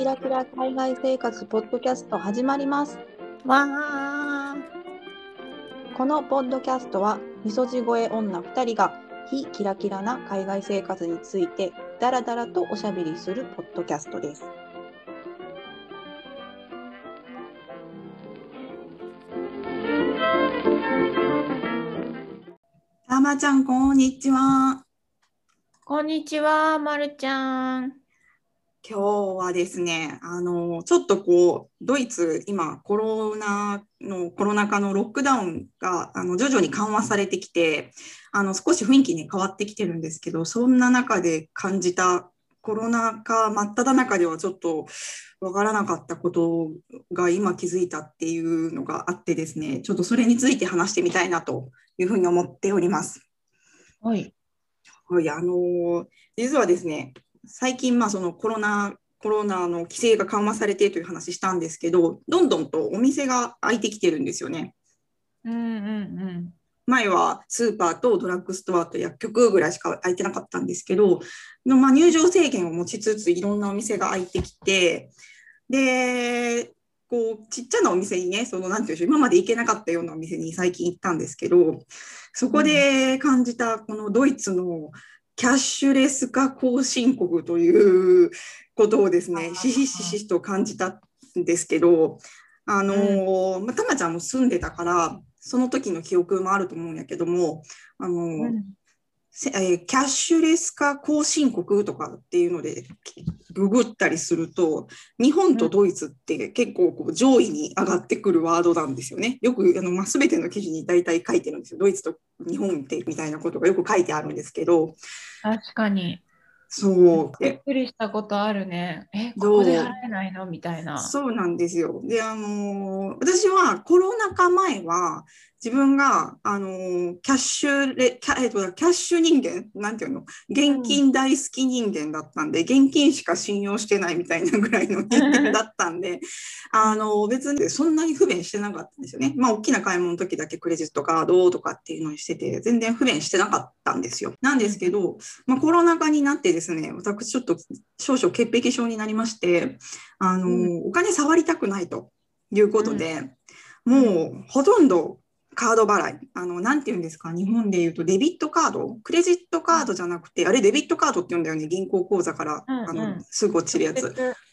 キラキラ海外生活ポッドキャスト始まります。わあ。このポッドキャストは、みそじ声女2人が非キラキラな海外生活についてダラダラとおしゃべりするポッドキャストです。たまちゃん、こんにちは。こんにちは、まるちゃん。今日はですね、あの、ちょっとこう、ドイツ、今、コロナの、コロナ禍のロックダウンが、あの、徐々に緩和されてきて、あの、少し雰囲気に変わってきてるんですけど、そんな中で感じたコロナ禍真っ只中ではちょっとわからなかったことが今気づいたっていうのがあってですね、ちょっとそれについて話してみたいなというふうに思っております。はい。はい、あの実はですね、最近、まあ、そのコロナ、コロナの規制が緩和されてという話したんですけど、どんどんとお店が開いてきてるんですよね。うんうん前はスーパーとドラッグストアと薬局ぐらいしか開いてなかったんですけど、のまあ、入場制限を持ちつついろんなお店が開いてきて、で、こうちっちゃなお店にね、そのなんていうんでしょう、今まで行けなかったようなお店に最近行ったんですけど、そこで感じたこのドイツのキャッシュレス化後進国ということをですね、ひしひしと感じたんですけど、あのーまあ、たまちゃんも住んでたから、その時の記憶もあると思うんやけども、あのーうん。せえーキャッシュレス化後進国とかっていうのでググったりすると日本とドイツって結構こう上位に上がってくるワードなんですよね。よくあの、まあ、全ての記事に大体書いてるんですよ。ドイツと日本ってみたいなことがよく書いてあるんですけど確かに。そうびっでくりしたことあるね。え、どうここで払えないの？みたいな。そうなんですよ。で、あのー私はコロナ禍前は自分が、あのーキャッシュレキャ,、えっと、キャッシュ人間？なんていうの？現金大好き人間だったんで、現金しか信用してないみたいなぐらいの人間だったんで、あのー別にそんなに不便してなかったんですよね。まあ、大きな買い物の時だけクレジットカードとかっていうのにしてて、全然不便してなかったんですよ。なんですけど、まあ、コロナ禍になってですね、私ちょっと少々潔癖症になりまして、あの、うお金触りたくないということで、もうほとんどカード払い、あの、なんて言うんですか、日本で言うとデビットカード、クレジットカードじゃなくて、あれデビットカードって言うんだよね、銀行口座から、うんうん。あのすぐ落ちるやつ。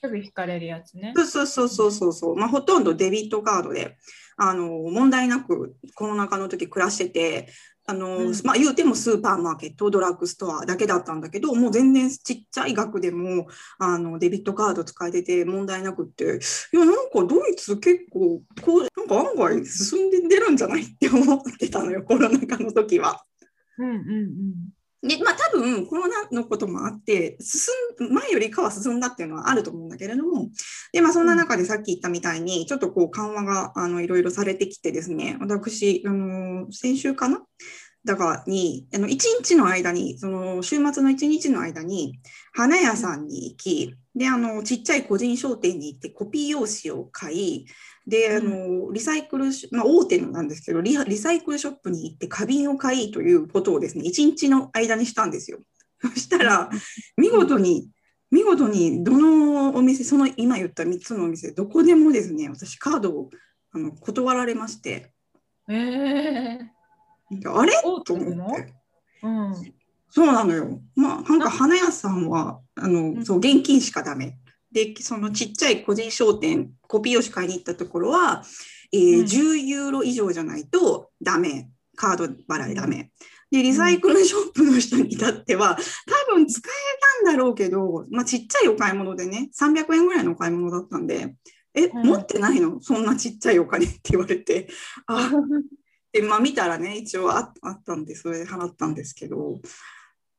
すぐ引かれるやつね。そうそうそうそうそう、まあ、ほとんどデビットカードであの問題なくコロナ禍の時暮らしててあの、うん。まあ、言うてもスーパーマーケットドラッグストアだけだったんだけどもう全然ちっちゃい額でもあのデビットカード使えてて問題なくって。いやなんかドイツ結構こうなんか案外進んでるんじゃないって思ってたのよコロナ禍の時は。うんうんで、まあ多分コロナのこともあって、進ん、前よりかは進んだっていうのはあると思うんだけれども、で、まあそんな中でさっき言ったみたいに、ちょっとこう緩和が、あの、いろいろされてきてですね、私、あの、先週かなだからに、あの、一日の間に、その、週末の一日の間に、花屋さんに行き、で、あの、ちっちゃい個人商店に行ってコピー用紙を買い、で、あの、リサイクルシ、まあ、大手のなんですけどリ、リサイクルショップに行って花瓶を買いということをですね、一日の間にしたんですよ。そしたら、見事に、見事に、どのお店、その今言った3つのお店、どこでもですね、私、カードをあの断られまして、うん。えあれ？大と思って。ー。うん。そうなのよ。まあ、なんか花屋さんは、あの、んそう、現金しかダメ。で、そのちっちゃい個人商店、コピー用紙買いに行ったところは、えーうん10ユーロ以上じゃないとダメ。カード払いダメ。で、リサイクルショップの人に至っては、多分使えたんだろうけど、まあ、ちっちゃいお買い物でね、300円ぐらいのお買い物だったんで、え、うん持ってないの？そんなちっちゃいお金って言われて、あ、で、まあ見たらね、一応ああったんで、それで払ったんですけど、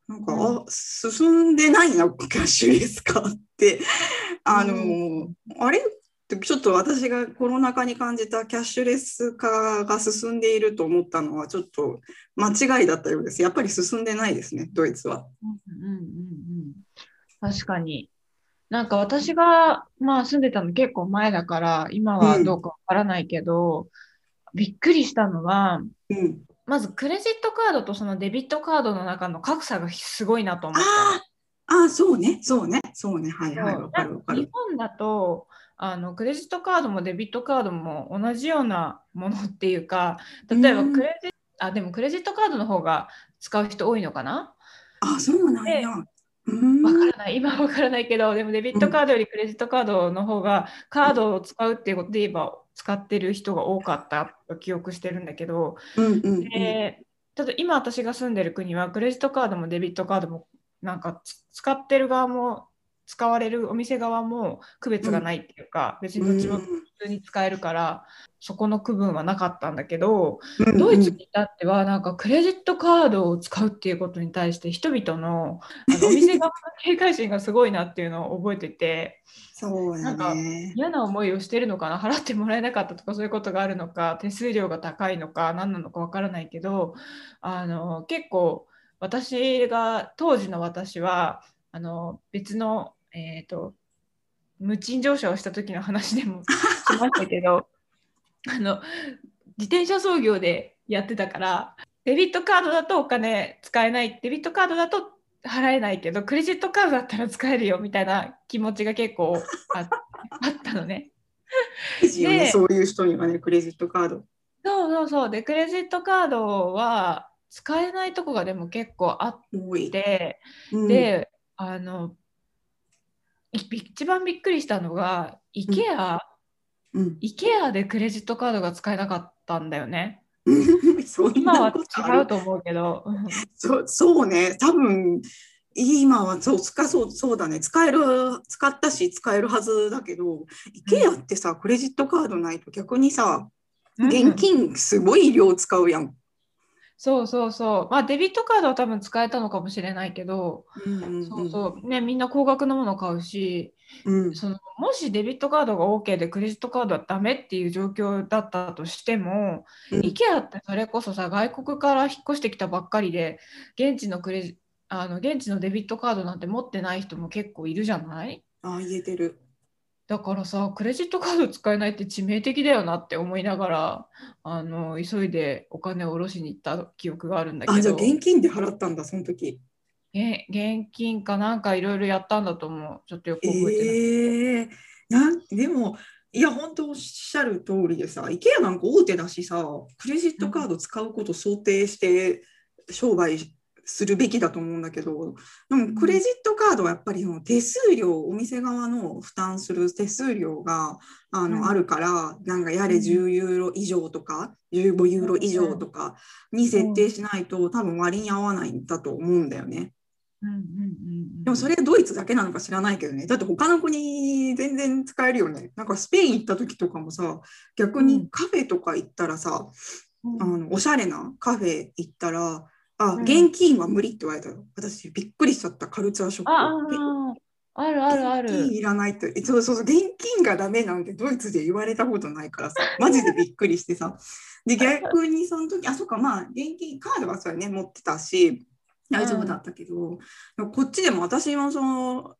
なんか、うんあ、進んでないな、キャッシュレス化って、あの、うあれってちょっと私がコロナ禍に感じたキャッシュレス化が進んでいると思ったのは、ちょっと間違いだったようです。やっぱり進んでないですね、ドイツは。うんうんうんうん。確かに。なんか私が、まあ住んでたの結構前だから、今はどうかわからないけど、びっくりしたのは、うん。まずクレジットカードとそのデビットカードの中の格差がすごいなと思っあああ、そうね、そうね、そうね、はいはい、かるわか日る。本だとあのクレジットカードもデビットカードも同じようなものっていうか例えばうんクレジあでもクレジットカードの方が使う人多いのかな？あ、そうなんや。うん。わからない今はわからないけどでもデビットカードよりクレジットカードの方がカードを使うっていうことで言えば使ってる人が多かったと記憶してるんだけど、うんうんうん。でただ今私が住んでる国はクレジットカードもデビットカードもなんかつ使ってる側も使われるお店側も区別がないっていうか、別にどっちも普通に使えるから、そこの区分はなかったんだけど、うんドイツに至ってはなんかクレジットカードを使うっていうことに対して人々のあのお店側の警戒心がすごいなっていうのを覚えててそうだね。嫌な思いをしてるのかな払ってもらえなかったとかそういうことがあるのか手数料が高いのか何なのかわからないけどあの結構私が当時の私はあの別の、えー、と無賃乗車をした時の話でもしましたけどあの自転車操業でやってたからデビットカードだとお金使えないデビットカードだと払えないけどクレジットカードだったら使えるよみたいな気持ちが結構あ あったのね。でそういう人にはね、クレジットカード。そうそうそうでクレジットカードは使えないとこがでも結構あっ。て、うん、であのい一番びっくりしたのが IKEA、うん、IKEA でクレジットカードが使えなかったんだよね。今は違うと思うけど。うんそうそうね、多分今はそう使そうそうだね、使える、使ったし使えるはずだけど、IKEA ってさ、クレジットカードないと逆にさ、現金すごい量使うやん。そうそうそう。まあデビットカードは多分使えたのかもしれないけど、うんうんうんそうそう。ね、みんな高額なもの買うし、うんそのもしデビットカードが OK でクレジットカードはダメっていう状況だったとしても、うん IKEA ってそれこそさ、外国から引っ越してきたばっかりで、現地のクレジあの現地のデビットカードなんて持ってない人も結構いるじゃない？あ言えてる。だからさ、クレジットカード使えないって致命的だよなって思いながら、あの急いでお金を下ろしに行った記憶があるんだけあ、じゃあど、現金で払ったんだ、その時。え現金かなんかいろいろやったんだと思う。ちょっとよく覚えてない。ええなんでも、いや、本当おっしゃる通りでさ、IKEA なんか大手だしさ、クレジットカード使うことを想定して商売するべきだと思うんだけど、でもクレジットカードはやっぱりその手数料、お店側の負担する手数料があの、うん。あるから、なんかやれ10ユーロ以上とか、15ユーロ以上とかに設定しないと、多分割に合わないんだと思うんだよね。うんうんうんうん。でもそれドイツだけなのか知らないけどね。だって他の国全然使えるよね。なんかスペイン行った時とかもさ、逆にカフェとか行ったらさ、うん。あのおしゃれなカフェ行ったら、あ、うん現金は無理って言われたよ。私びっくりしちゃったカルチャーショック。ああ、あるあるあ現金る。いらないって。そうそうそう、現金がダメなんてドイツで言われたことないからさ、マジでびっくりしてさ。で、逆にその時、あ、そっか、まあ、現金、カードはそれね、持ってたし、大丈夫だったけど、でもこっちでも私もその、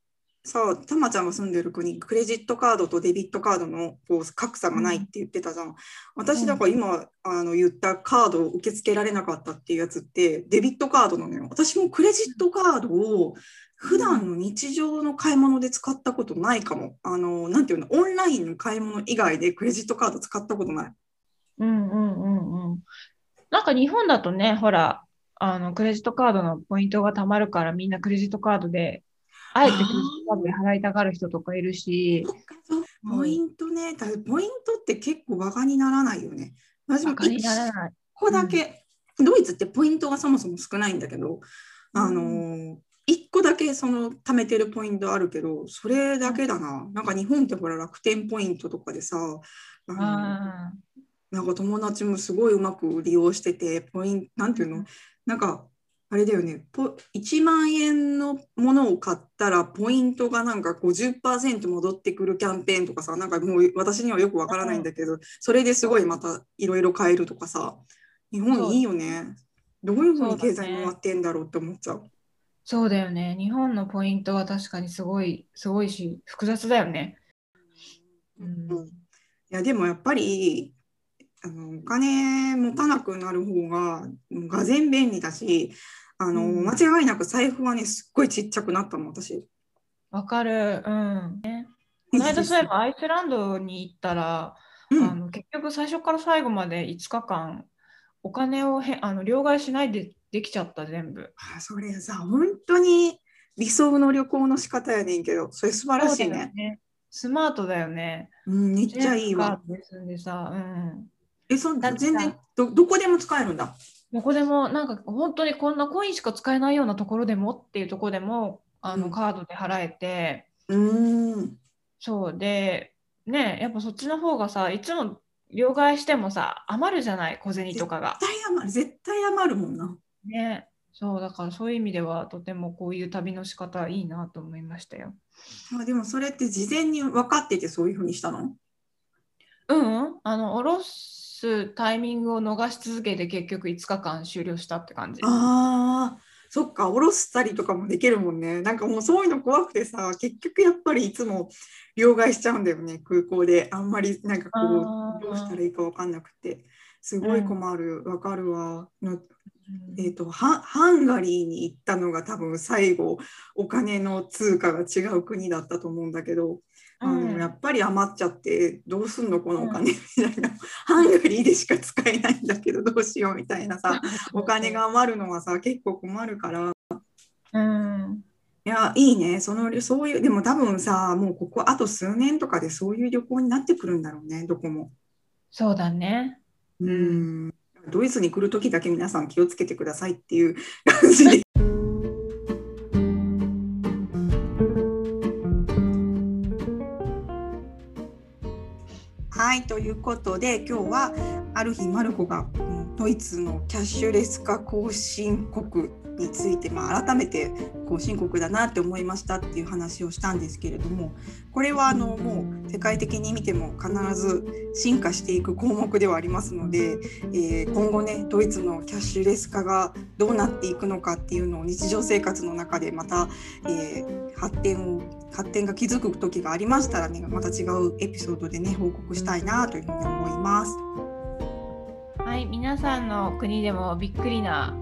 さ、たまちゃんが住んでる国、クレジットカードとデビットカードのこう格差がないって言ってたじゃん。私、だから今、あの言ったカードを受け付けられなかったっていうやつって、デビットカードなのよ。私もクレジットカードを普段の日常の買い物で使ったことないかも。あの、なんていうの、オンラインの買い物以外でクレジットカード使ったことない。うんうんうんうん。なんか日本だとね、ほら、あのクレジットカードのポイントがたまるからみんなクレジットカードで、あえて払いたがる人とかいるし、ポイントね、だポイントって結構バカにならないよね。私もバカにならない。ここだけ、ドイツってポイントがそもそも少ないんだけど、あのー、1個だけその貯めてるポイントあるけど、それだけだな。なんか日本ってほら楽天ポイントとかでさ、あのあなんか友達もすごいうまく利用してて、ポイント、なんていうの、なんか、あれだよね、ポ1万円のものを買ったら、ポイントがなんか50%戻ってくるキャンペーンとかさ、なんかもう私にはよくわからないんだけど、それですごいまたいろいろ買えるとかさ、日本いいよね。どういうふうに経済回ってんだろうって思っちゃう。そうだよね。日本のポイントは確かにすごい、すごいし、複雑だよね。うんうんいやでもやっぱりあのお金持たなくなる方ががぜん便利だしあの、うん間違いなく財布はね、すっごいちっちゃくなったの、私。わかる。うん。ね、この間そういえばアイスランドに行ったら、うんあの結局最初から最後まで5日間お金をへあの両替しないでできちゃった全部。あそれさ、本当に理想の旅行の仕方やねんけど、それ素晴らしいね。ね。スマートだよね。うん、めっちゃいいわ。でさ、うん。え、そ全然ど、どこでも使えるんだ。どこでもなんか本当にこんなコインしか使えないようなところでもっていうところでもあうんのカードで払えて、うーん。そうでねやっぱそっちの方がさいつも両替してもさ余るじゃない小銭とかが。絶対余る、絶対余るもんな。ねそうだからそういう意味ではとてもこういう旅の仕方いいなと思いましたよ。あでもそれって事前に分かっててそういうふうにしたの？うん、うん、あの下ろすタイミングを逃し続けて結局5日間終了したって感じ。ああ、そっか、下ろしたりとかもできるもんね。なんかもうそういうの怖くてさ、結局やっぱりいつも両替しちゃうんだよね、空港で。あんまりなんかこう、どうしたらいいか分かんなくて。すごい困る、わかるわ。のうんえー、とハハンガリーに行ったのが多分最後お金の通貨が違う国だったと思うんだけど、あのうん。やっぱり余っちゃってどうすんのこのお金みたいな、ハンガリーでしか使えないんだけどどうしようみたいなさ お金が余るのはさ結構困るから。うん。いやいいね。そのそういうでも多分さもうここあと数年とかでそういう旅行になってくるんだろうねどこも。そうだね。うん。ドイツに来るときだけ皆さん気をつけてくださいっていう感じで。ということで今日はある日マルコがドイツのキャッシュレス化後進国について、まあ、改めて後進国だなって思いましたっていう話をしたんですけれどもこれはあのもう世界的に見ても必ず進化していく項目ではありますので、え今後ねドイツのキャッシュレス化がどうなっていくのかっていうのを日常生活の中でまた、えー発展を発展が築く時がありましたらねまた違うエピソードでね報告したいなというふうに思います。はい、皆さんの国でもびっくりな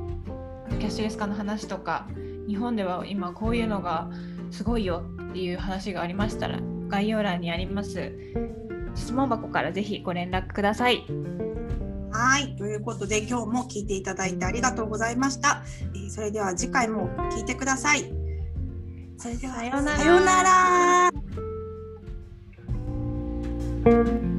キャッシュレス化の話とか、日本では今こういうのがすごいよっていう話がありましたら、概要欄にあります質問箱からぜひご連絡ください。はい、ということで今日も聞いていただいてありがとうございました。えーそれでは次回も聞いてください。それではさようならさようなら。